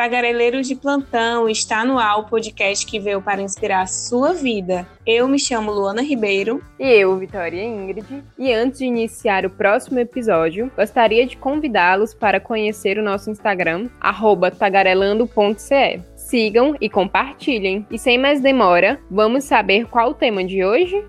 Tagareleiros de plantão, está no ar o podcast que veio para inspirar a sua vida. Eu me chamo Luana Ribeiro. E eu, Vitória Ingrid. E antes de iniciar o próximo episódio, gostaria de convidá-los para conhecer o nosso Instagram, tagarelando.ce. Sigam e compartilhem. E sem mais demora, vamos saber qual o tema de hoje?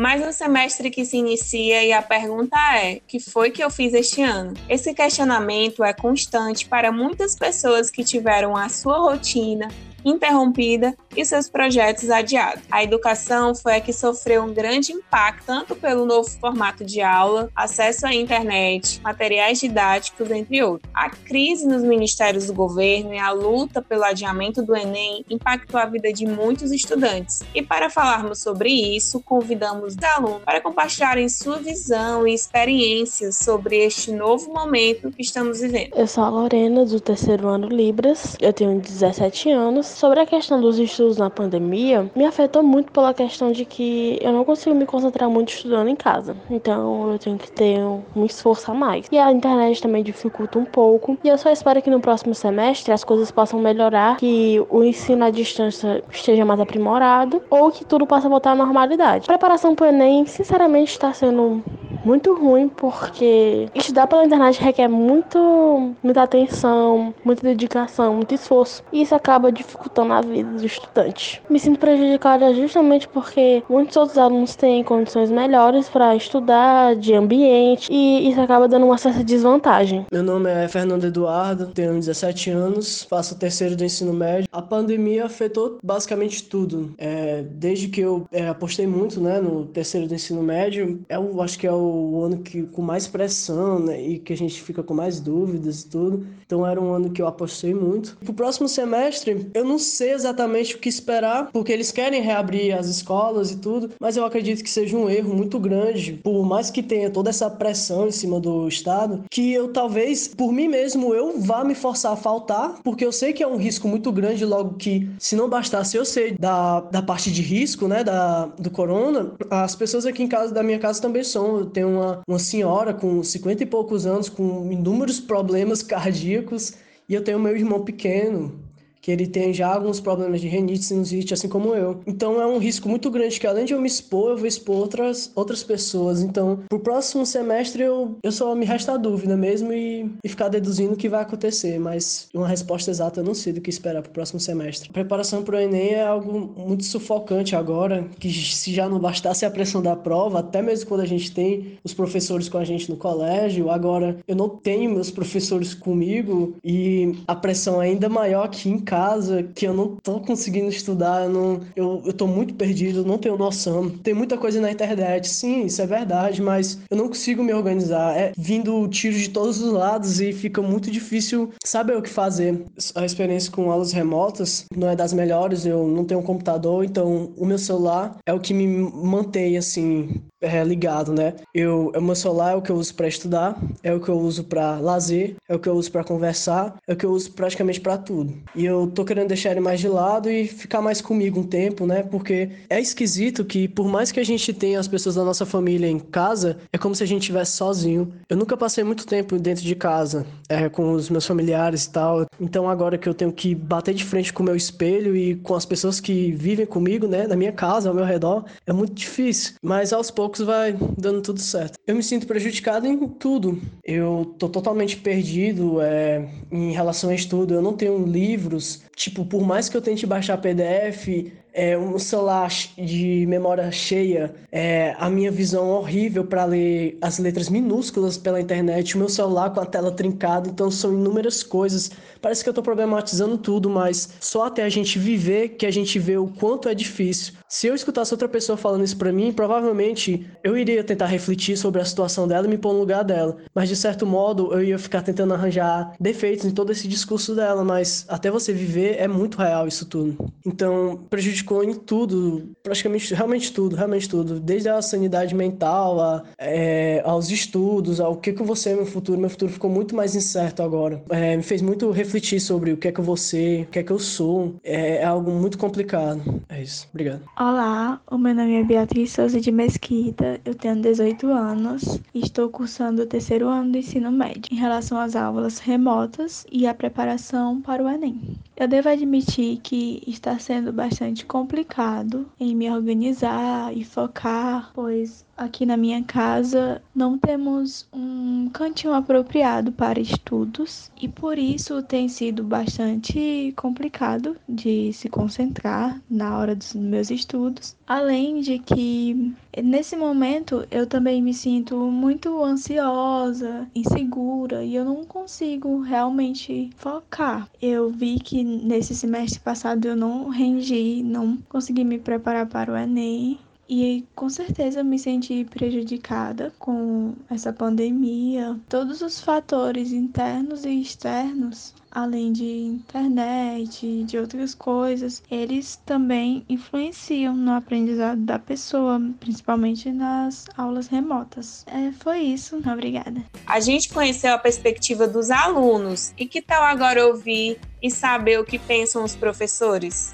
Mais um semestre que se inicia e a pergunta é: que foi que eu fiz este ano? Esse questionamento é constante para muitas pessoas que tiveram a sua rotina interrompida e seus projetos adiados. A educação foi a que sofreu um grande impacto tanto pelo novo formato de aula, acesso à internet, materiais didáticos, entre outros. A crise nos ministérios do governo e a luta pelo adiamento do Enem impactou a vida de muitos estudantes. E para falarmos sobre isso, convidamos os alunos para compartilharem sua visão e experiências sobre este novo momento que estamos vivendo. Eu sou a Lorena, do terceiro ano Libras, eu tenho 17 anos Sobre a questão dos estudos na pandemia, me afetou muito pela questão de que eu não consigo me concentrar muito estudando em casa. Então eu tenho que ter um esforço a mais. E a internet também dificulta um pouco. E eu só espero que no próximo semestre as coisas possam melhorar, que o ensino à distância esteja mais aprimorado ou que tudo possa voltar à normalidade. A preparação para o Enem, sinceramente, está sendo muito ruim porque estudar pela internet requer muito, muita atenção, muita dedicação, muito esforço. E isso acaba dificultando a vida dos estudantes. Me sinto prejudicada justamente porque muitos outros alunos têm condições melhores para estudar, de ambiente, e isso acaba dando uma certa desvantagem. Meu nome é Fernando Eduardo, tenho 17 anos, faço o terceiro do ensino médio. A pandemia afetou basicamente tudo. É, desde que eu é, apostei muito né, no terceiro do ensino médio, eu acho que é o o ano que com mais pressão, né, e que a gente fica com mais dúvidas e tudo. Então era um ano que eu apostei muito. Pro próximo semestre, eu não sei exatamente o que esperar, porque eles querem reabrir as escolas e tudo, mas eu acredito que seja um erro muito grande, por mais que tenha toda essa pressão em cima do estado, que eu talvez por mim mesmo eu vá me forçar a faltar, porque eu sei que é um risco muito grande logo que se não bastasse eu sei da, da parte de risco, né, da do corona, as pessoas aqui em casa da minha casa também são, eu tenho uma, uma senhora com 50 e poucos anos, com inúmeros problemas cardíacos, e eu tenho meu irmão pequeno, que ele tem já alguns problemas de renite, sinusite, assim como eu. Então é um risco muito grande que além de eu me expor, eu vou expor outras, outras pessoas. Então, pro próximo semestre eu, eu só me resta a dúvida mesmo e, e ficar deduzindo o que vai acontecer, mas uma resposta exata eu não sei do que esperar pro próximo semestre. A preparação pro Enem é algo muito sufocante agora, que se já não bastasse a pressão da prova, até mesmo quando a gente tem os professores com a gente no colégio, agora eu não tenho meus professores comigo e a pressão é ainda maior aqui em casa que eu não tô conseguindo estudar, eu, não, eu, eu tô muito perdido, não tenho noção. Tem muita coisa na internet, sim, isso é verdade, mas eu não consigo me organizar. É vindo tiros de todos os lados e fica muito difícil saber o que fazer. A experiência com aulas remotas não é das melhores, eu não tenho um computador, então o meu celular é o que me mantém assim é, ligado, né? Eu, o meu celular é o que eu uso para estudar, é o que eu uso para lazer, é o que eu uso para conversar, é o que eu uso praticamente para tudo. E eu tô querendo deixar ele mais de lado e ficar mais comigo um tempo, né? Porque é esquisito que por mais que a gente tenha as pessoas da nossa família em casa, é como se a gente estivesse sozinho. Eu nunca passei muito tempo dentro de casa, é, com os meus familiares e tal. Então agora que eu tenho que bater de frente com o meu espelho e com as pessoas que vivem comigo, né, na minha casa, ao meu redor, é muito difícil. Mas aos poucos poucos vai dando tudo certo. Eu me sinto prejudicado em tudo. Eu tô totalmente perdido é, em relação a estudo. Eu não tenho livros. Tipo, por mais que eu tente baixar PDF, é, um celular de memória cheia, é, a minha visão horrível para ler as letras minúsculas pela internet, o meu celular com a tela trincada, então são inúmeras coisas. Parece que eu estou problematizando tudo, mas só até a gente viver que a gente vê o quanto é difícil. Se eu escutasse outra pessoa falando isso para mim, provavelmente eu iria tentar refletir sobre a situação dela e me pôr no lugar dela. Mas de certo modo, eu ia ficar tentando arranjar defeitos em todo esse discurso dela, mas até você viver é muito real isso tudo. Então, prejudicar em tudo, praticamente, realmente tudo, realmente tudo. Desde a sanidade mental, a, é, aos estudos, ao que, que eu vou ser no futuro. Meu futuro ficou muito mais incerto agora. É, me fez muito refletir sobre o que é que eu vou ser, o que é que eu sou. É, é algo muito complicado. É isso. Obrigado. Olá, o meu nome é Beatriz Souza de Mesquita, eu tenho 18 anos e estou cursando o terceiro ano do ensino médio em relação às aulas remotas e a preparação para o Enem. Eu devo admitir que está sendo bastante complicado em me organizar e focar, pois aqui na minha casa não temos um cantinho apropriado para estudos e por isso tem sido bastante complicado de se concentrar na hora dos meus estudos. Além de que nesse momento eu também me sinto muito ansiosa, insegura e eu não consigo realmente focar. Eu vi que nesse semestre passado eu não rendi, não consegui me preparar para o Enem e com certeza me senti prejudicada com essa pandemia. Todos os fatores internos e externos, além de internet e de outras coisas, eles também influenciam no aprendizado da pessoa, principalmente nas aulas remotas. É, foi isso. Obrigada. A gente conheceu a perspectiva dos alunos. E que tal agora ouvir e saber o que pensam os professores?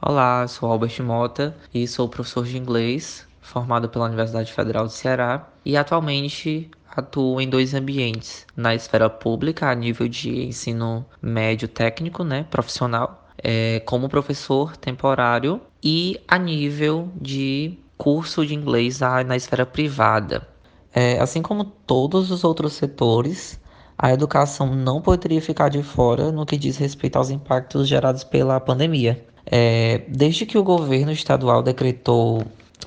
Olá, sou Albert Mota e sou professor de inglês, formado pela Universidade Federal do Ceará e atualmente atuo em dois ambientes, na esfera pública a nível de ensino médio técnico, né, profissional, é, como professor temporário e a nível de curso de inglês na esfera privada. É, assim como todos os outros setores, a educação não poderia ficar de fora no que diz respeito aos impactos gerados pela pandemia. É, desde que o governo estadual decretou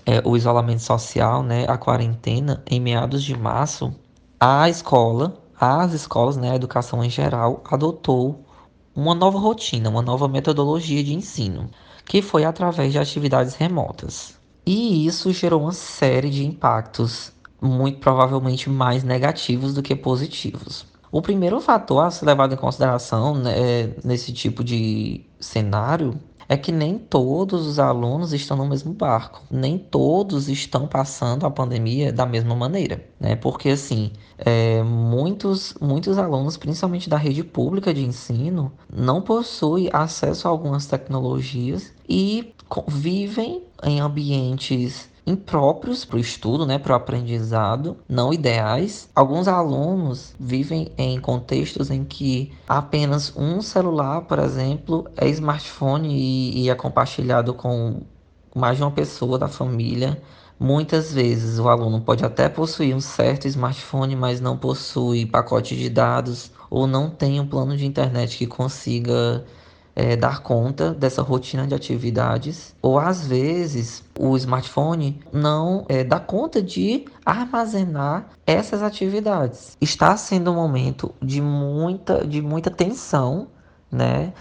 é, o isolamento social, né, a quarentena, em meados de março, a escola, as escolas, né, a educação em geral, adotou uma nova rotina, uma nova metodologia de ensino, que foi através de atividades remotas. E isso gerou uma série de impactos, muito provavelmente mais negativos do que positivos. O primeiro fator a ser levado em consideração né, nesse tipo de cenário é que nem todos os alunos estão no mesmo barco, nem todos estão passando a pandemia da mesma maneira, né? Porque assim, é, muitos, muitos alunos, principalmente da rede pública de ensino, não possuem acesso a algumas tecnologias e vivem em ambientes impróprios para o estudo, né, para o aprendizado, não ideais. Alguns alunos vivem em contextos em que apenas um celular, por exemplo, é smartphone e, e é compartilhado com mais de uma pessoa da família. Muitas vezes o aluno pode até possuir um certo smartphone, mas não possui pacote de dados ou não tem um plano de internet que consiga é, dar conta dessa rotina de atividades, ou às vezes o smartphone não é, dá conta de armazenar essas atividades. Está sendo um momento de muita, de muita tensão, né?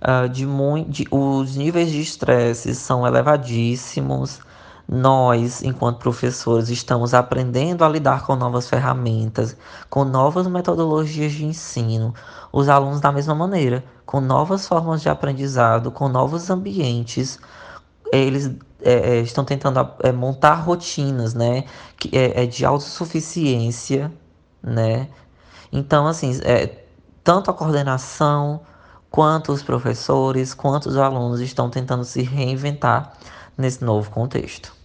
Uh, de, de os níveis de estresse são elevadíssimos. Nós, enquanto professores, estamos aprendendo a lidar com novas ferramentas, com novas metodologias de ensino. Os alunos, da mesma maneira, com novas formas de aprendizado, com novos ambientes. Eles é, é, estão tentando é, montar rotinas, né? Que é, é, de autossuficiência, né? Então, assim, é, tanto a coordenação, quanto os professores, quanto os alunos estão tentando se reinventar nesse novo contexto.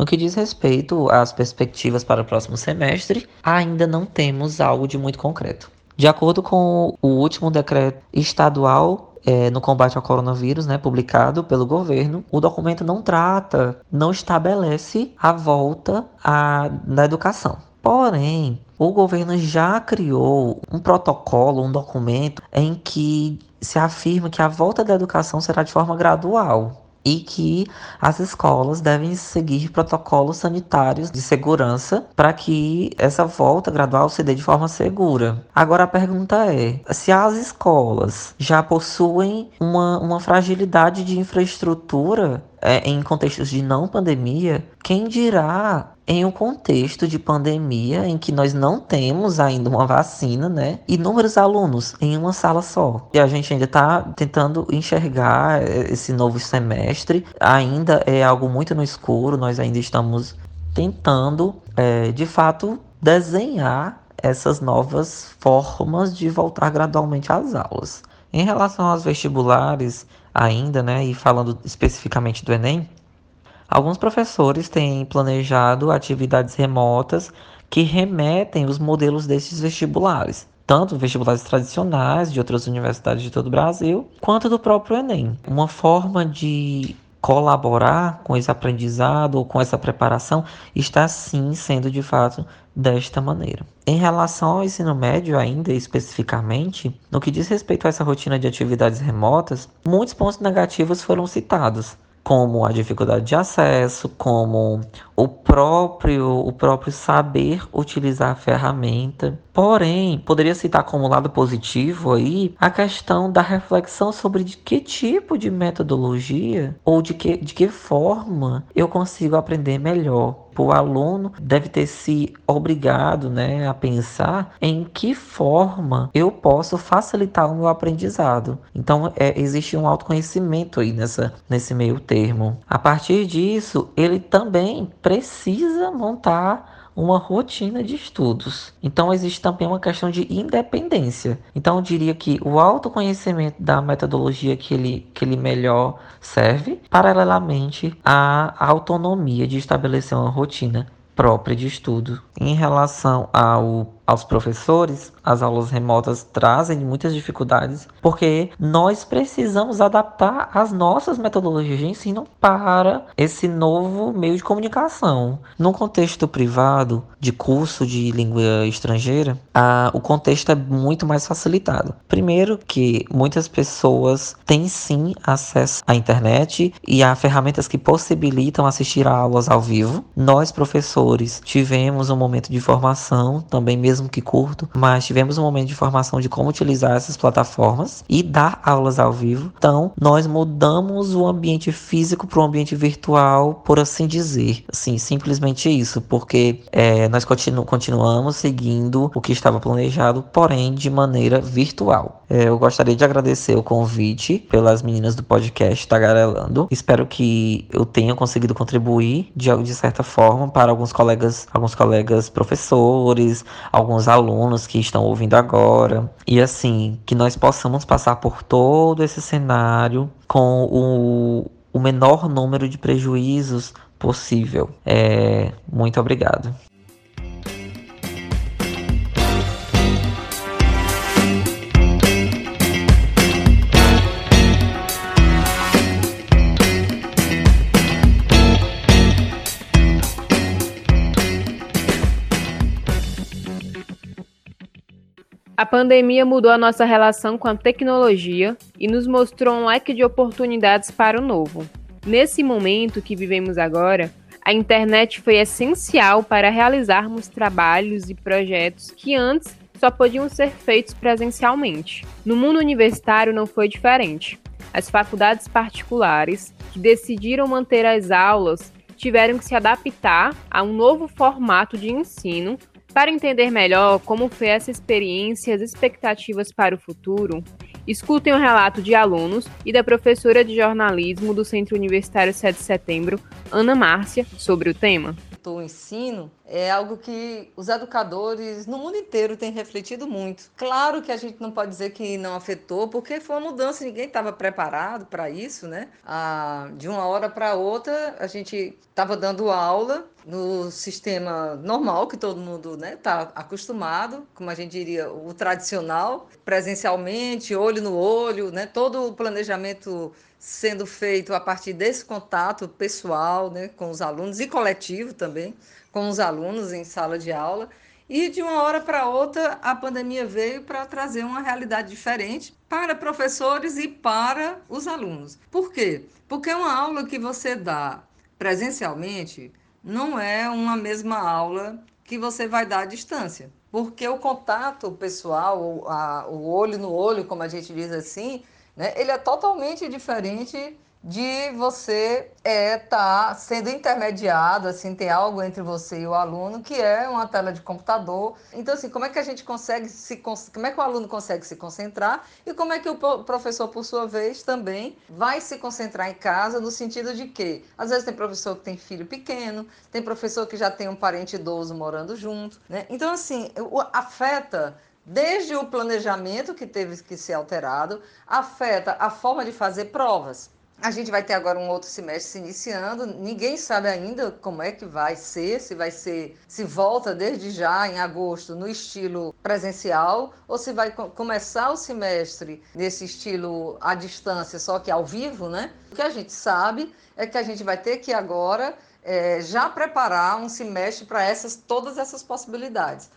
No que diz respeito às perspectivas para o próximo semestre, ainda não temos algo de muito concreto. De acordo com o último decreto estadual é, no combate ao coronavírus, né, publicado pelo governo, o documento não trata, não estabelece a volta à, da educação. Porém, o governo já criou um protocolo, um documento em que se afirma que a volta da educação será de forma gradual e que as escolas devem seguir protocolos sanitários de segurança para que essa volta gradual se dê de forma segura. Agora a pergunta é: se as escolas já possuem uma, uma fragilidade de infraestrutura é, em contextos de não pandemia, quem dirá em um contexto de pandemia em que nós não temos ainda uma vacina, né? Inúmeros alunos em uma sala só. E a gente ainda está tentando enxergar esse novo semestre. Ainda é algo muito no escuro, nós ainda estamos tentando, é, de fato, desenhar essas novas formas de voltar gradualmente às aulas. Em relação aos vestibulares, ainda, né, e falando especificamente do Enem, alguns professores têm planejado atividades remotas que remetem os modelos desses vestibulares, tanto vestibulares tradicionais de outras universidades de todo o Brasil, quanto do próprio Enem. Uma forma de colaborar com esse aprendizado ou com essa preparação está sim sendo de fato desta maneira. Em relação ao ensino médio, ainda especificamente, no que diz respeito a essa rotina de atividades remotas, muitos pontos negativos foram citados como a dificuldade de acesso, como o próprio, o próprio saber utilizar a ferramenta. Porém, poderia citar como lado positivo aí a questão da reflexão sobre de que tipo de metodologia ou de que, de que forma eu consigo aprender melhor. O aluno deve ter se obrigado né, a pensar em que forma eu posso facilitar o meu aprendizado. Então, é, existe um autoconhecimento aí nessa, nesse meio termo. A partir disso, ele também precisa montar uma rotina de estudos. Então existe também uma questão de independência. Então eu diria que o autoconhecimento da metodologia que ele, que ele melhor serve, paralelamente à autonomia de estabelecer uma rotina própria de estudo. Em relação ao aos professores, as aulas remotas trazem muitas dificuldades, porque nós precisamos adaptar as nossas metodologias de ensino para esse novo meio de comunicação. No contexto privado, de curso de língua estrangeira, a, o contexto é muito mais facilitado. Primeiro, que muitas pessoas têm sim acesso à internet e a ferramentas que possibilitam assistir a aulas ao vivo. Nós, professores, tivemos um momento de formação, também mesmo mesmo que curto, mas tivemos um momento de formação de como utilizar essas plataformas e dar aulas ao vivo. Então, nós mudamos o ambiente físico para o ambiente virtual, por assim dizer. Assim, simplesmente isso, porque é, nós continu continuamos seguindo o que estava planejado, porém de maneira virtual. É, eu gostaria de agradecer o convite pelas meninas do podcast Tagarelando. Espero que eu tenha conseguido contribuir de, de certa forma para alguns colegas, alguns colegas professores, alguns alunos que estão ouvindo agora. E assim, que nós possamos passar por todo esse cenário com o, o menor número de prejuízos possível. É, muito obrigado. A pandemia mudou a nossa relação com a tecnologia e nos mostrou um leque de oportunidades para o novo. Nesse momento que vivemos agora, a internet foi essencial para realizarmos trabalhos e projetos que antes só podiam ser feitos presencialmente. No mundo universitário não foi diferente. As faculdades particulares, que decidiram manter as aulas, tiveram que se adaptar a um novo formato de ensino para entender melhor como foi essa experiência e as expectativas para o futuro, escutem o relato de alunos e da professora de jornalismo do Centro Universitário 7 de Setembro, Ana Márcia, sobre o tema. O ensino é algo que os educadores no mundo inteiro têm refletido muito. Claro que a gente não pode dizer que não afetou, porque foi uma mudança, ninguém estava preparado para isso, né? Ah, de uma hora para outra, a gente estava dando aula no sistema normal que todo mundo está né, tá acostumado, como a gente diria, o tradicional, presencialmente, olho no olho, né, todo o planejamento sendo feito a partir desse contato pessoal né, com os alunos e coletivo também, com os alunos em sala de aula. E de uma hora para outra, a pandemia veio para trazer uma realidade diferente para professores e para os alunos. Por quê? Porque uma aula que você dá presencialmente não é uma mesma aula que você vai dar à distância. Porque o contato pessoal, o olho no olho, como a gente diz assim, né, ele é totalmente diferente de você é tá sendo intermediado, assim, tem algo entre você e o aluno que é uma tela de computador. Então, assim, como é que a gente consegue se como é que o aluno consegue se concentrar e como é que o professor, por sua vez, também vai se concentrar em casa no sentido de que às vezes tem professor que tem filho pequeno, tem professor que já tem um parente idoso morando junto, né? Então, assim, afeta desde o planejamento que teve que ser alterado, afeta a forma de fazer provas. A gente vai ter agora um outro semestre se iniciando. Ninguém sabe ainda como é que vai ser, se vai ser, se volta desde já em agosto no estilo presencial ou se vai começar o semestre nesse estilo à distância, só que ao vivo, né? O que a gente sabe é que a gente vai ter que agora é, já preparar um semestre para essas todas essas possibilidades.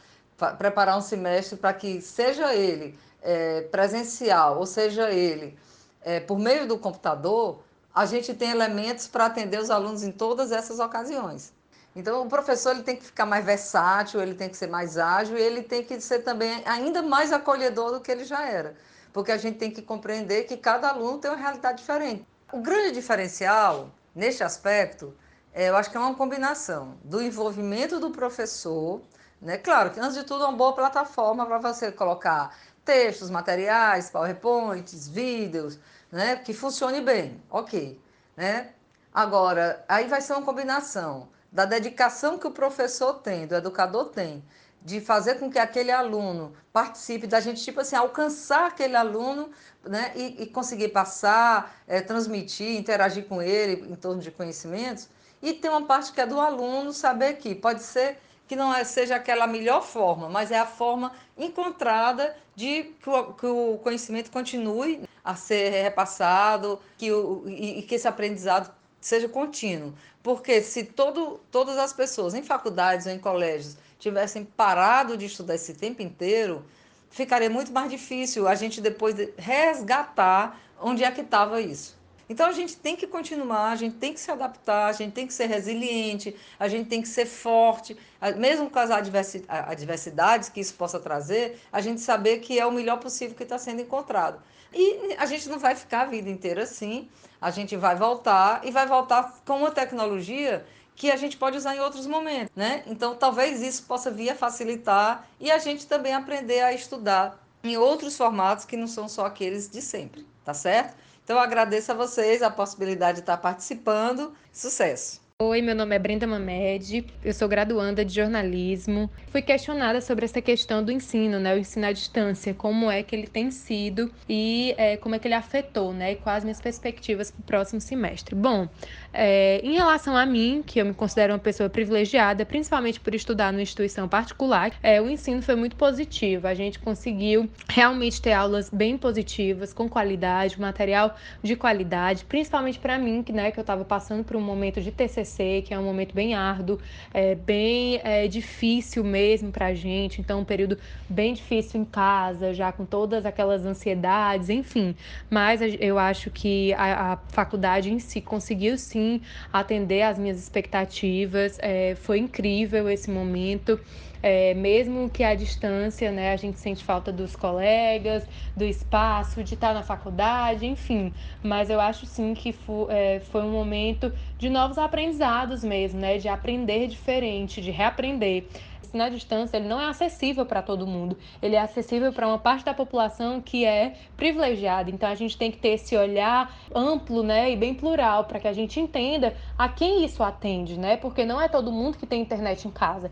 Preparar um semestre para que seja ele é, presencial ou seja ele é, por meio do computador, a gente tem elementos para atender os alunos em todas essas ocasiões. Então, o professor ele tem que ficar mais versátil, ele tem que ser mais ágil e ele tem que ser também ainda mais acolhedor do que ele já era, porque a gente tem que compreender que cada aluno tem uma realidade diferente. O grande diferencial neste aspecto, é, eu acho que é uma combinação do envolvimento do professor, né? Claro que antes de tudo é uma boa plataforma para você colocar textos, materiais, PowerPoints, vídeos, né? Que funcione bem, ok, né? Agora, aí vai ser uma combinação da dedicação que o professor tem, do educador tem, de fazer com que aquele aluno participe, da gente, tipo assim, alcançar aquele aluno né, e, e conseguir passar, é, transmitir, interagir com ele em torno de conhecimentos. E tem uma parte que é do aluno saber que pode ser que não é, seja aquela melhor forma, mas é a forma encontrada de que o, que o conhecimento continue a ser repassado que o, e, e que esse aprendizado seja contínuo. Porque se todo, todas as pessoas em faculdades ou em colégios tivessem parado de estudar esse tempo inteiro, ficaria muito mais difícil a gente depois de resgatar onde é que estava isso. Então a gente tem que continuar, a gente tem que se adaptar, a gente tem que ser resiliente, a gente tem que ser forte, mesmo com as adversidades que isso possa trazer, a gente saber que é o melhor possível que está sendo encontrado. E a gente não vai ficar a vida inteira assim, a gente vai voltar e vai voltar com uma tecnologia que a gente pode usar em outros momentos, né? Então talvez isso possa vir a facilitar e a gente também aprender a estudar em outros formatos que não são só aqueles de sempre, tá certo? Então, agradeço a vocês a possibilidade de estar participando. Sucesso! Oi, meu nome é Brenda Mamed, eu sou graduanda de jornalismo. Fui questionada sobre essa questão do ensino, né, o ensino à distância, como é que ele tem sido e é, como é que ele afetou, né, e quais minhas perspectivas para o próximo semestre. Bom, é, em relação a mim, que eu me considero uma pessoa privilegiada, principalmente por estudar numa instituição particular, é, o ensino foi muito positivo. A gente conseguiu realmente ter aulas bem positivas, com qualidade, material de qualidade, principalmente para mim, que, né, que eu estava passando por um momento de TCC que é um momento bem árduo, é, bem é, difícil mesmo para a gente. Então, um período bem difícil em casa, já com todas aquelas ansiedades, enfim. Mas eu acho que a, a faculdade em si conseguiu sim atender às minhas expectativas. É, foi incrível esse momento. É, mesmo que à distância, né, a gente sente falta dos colegas, do espaço, de estar na faculdade, enfim. Mas eu acho sim que é, foi um momento de novos aprendizados mesmo, né, de aprender diferente, de reaprender ensino à distância ele não é acessível para todo mundo. Ele é acessível para uma parte da população que é privilegiada. Então a gente tem que ter esse olhar amplo, né, e bem plural para que a gente entenda a quem isso atende, né? Porque não é todo mundo que tem internet em casa.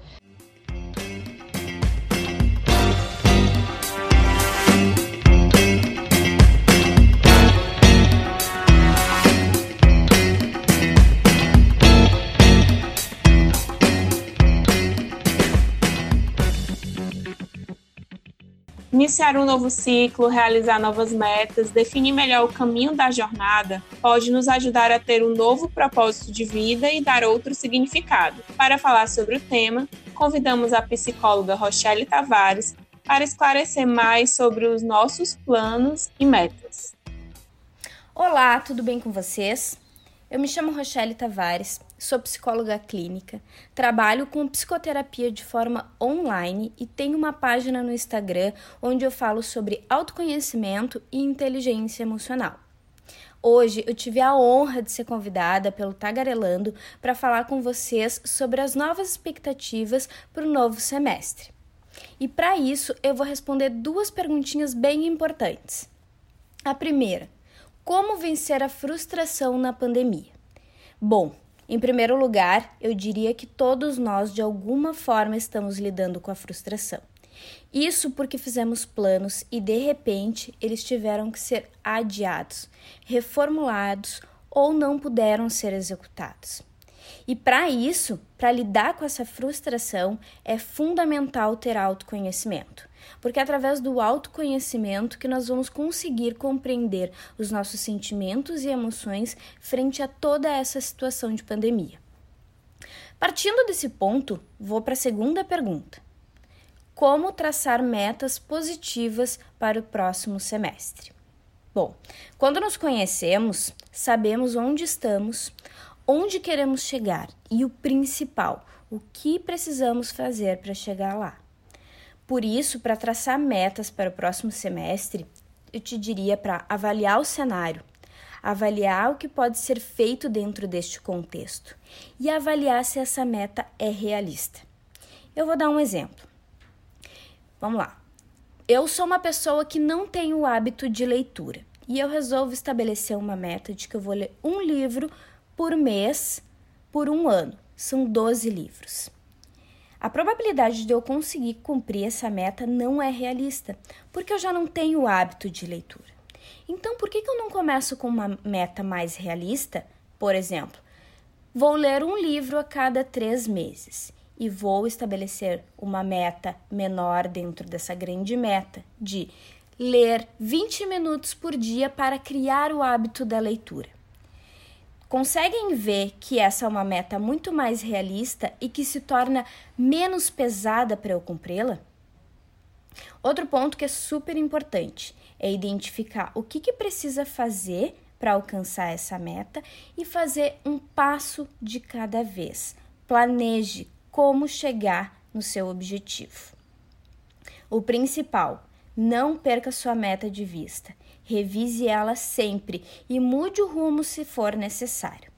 Iniciar um novo ciclo, realizar novas metas, definir melhor o caminho da jornada pode nos ajudar a ter um novo propósito de vida e dar outro significado. Para falar sobre o tema, convidamos a psicóloga Rochelle Tavares para esclarecer mais sobre os nossos planos e metas. Olá, tudo bem com vocês? Eu me chamo Rochelle Tavares, sou psicóloga clínica, trabalho com psicoterapia de forma online e tenho uma página no Instagram onde eu falo sobre autoconhecimento e inteligência emocional. Hoje eu tive a honra de ser convidada pelo Tagarelando para falar com vocês sobre as novas expectativas para o novo semestre. E para isso eu vou responder duas perguntinhas bem importantes. A primeira: como vencer a frustração na pandemia? Bom, em primeiro lugar, eu diria que todos nós de alguma forma estamos lidando com a frustração. Isso porque fizemos planos e de repente eles tiveram que ser adiados, reformulados ou não puderam ser executados. E para isso, para lidar com essa frustração, é fundamental ter autoconhecimento, porque é através do autoconhecimento que nós vamos conseguir compreender os nossos sentimentos e emoções frente a toda essa situação de pandemia. Partindo desse ponto, vou para a segunda pergunta como traçar metas positivas para o próximo semestre. Bom, quando nos conhecemos, sabemos onde estamos, onde queremos chegar e o principal, o que precisamos fazer para chegar lá. Por isso, para traçar metas para o próximo semestre, eu te diria para avaliar o cenário, avaliar o que pode ser feito dentro deste contexto e avaliar se essa meta é realista. Eu vou dar um exemplo. Vamos lá. Eu sou uma pessoa que não tem o hábito de leitura e eu resolvo estabelecer uma meta de que eu vou ler um livro por mês por um ano. São 12 livros. A probabilidade de eu conseguir cumprir essa meta não é realista, porque eu já não tenho o hábito de leitura. Então, por que, que eu não começo com uma meta mais realista? Por exemplo, vou ler um livro a cada três meses e vou estabelecer uma meta menor dentro dessa grande meta de ler 20 minutos por dia para criar o hábito da leitura. Conseguem ver que essa é uma meta muito mais realista e que se torna menos pesada para eu cumpri-la? Outro ponto que é super importante é identificar o que, que precisa fazer para alcançar essa meta e fazer um passo de cada vez. Planeje, como chegar no seu objetivo. O principal, não perca sua meta de vista. Revise ela sempre e mude o rumo se for necessário.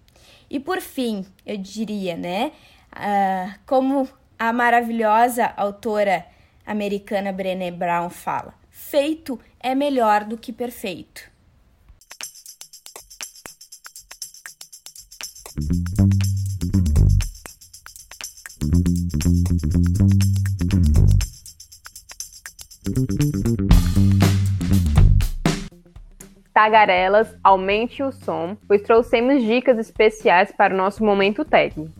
E por fim, eu diria, né? Uh, como a maravilhosa autora americana Brené Brown fala: feito é melhor do que perfeito. Tagarelas, aumente o som, pois trouxemos dicas especiais para o nosso momento técnico.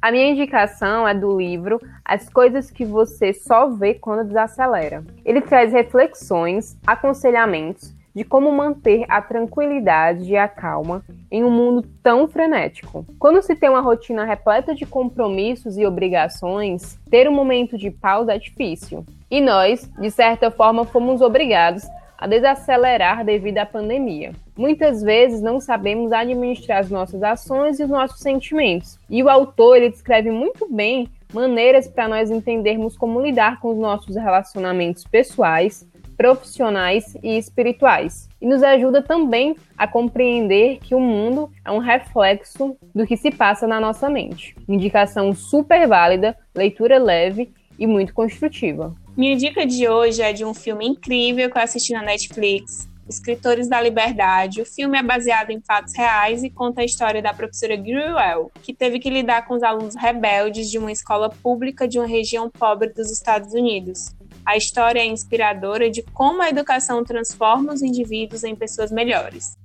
A minha indicação é do livro As Coisas que Você Só Vê Quando Desacelera. Ele traz reflexões, aconselhamentos de como manter a tranquilidade e a calma em um mundo tão frenético. Quando se tem uma rotina repleta de compromissos e obrigações, ter um momento de pausa é difícil. E nós, de certa forma, fomos obrigados a desacelerar devido à pandemia. Muitas vezes não sabemos administrar as nossas ações e os nossos sentimentos. E o autor ele descreve muito bem maneiras para nós entendermos como lidar com os nossos relacionamentos pessoais, profissionais e espirituais. E nos ajuda também a compreender que o mundo é um reflexo do que se passa na nossa mente. Indicação super válida, leitura leve e muito construtiva. Minha dica de hoje é de um filme incrível que eu assisti na Netflix, Escritores da Liberdade. O filme é baseado em fatos reais e conta a história da professora Gruel, que teve que lidar com os alunos rebeldes de uma escola pública de uma região pobre dos Estados Unidos. A história é inspiradora de como a educação transforma os indivíduos em pessoas melhores.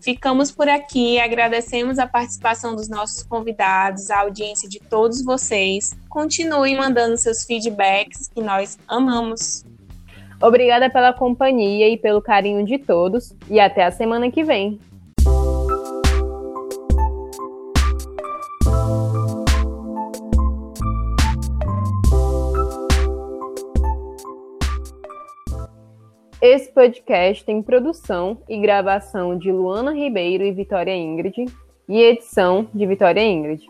Ficamos por aqui, agradecemos a participação dos nossos convidados, a audiência de todos vocês. Continuem mandando seus feedbacks, que nós amamos. Obrigada pela companhia e pelo carinho de todos, e até a semana que vem. Esse podcast tem produção e gravação de Luana Ribeiro e Vitória Ingrid e edição de Vitória Ingrid.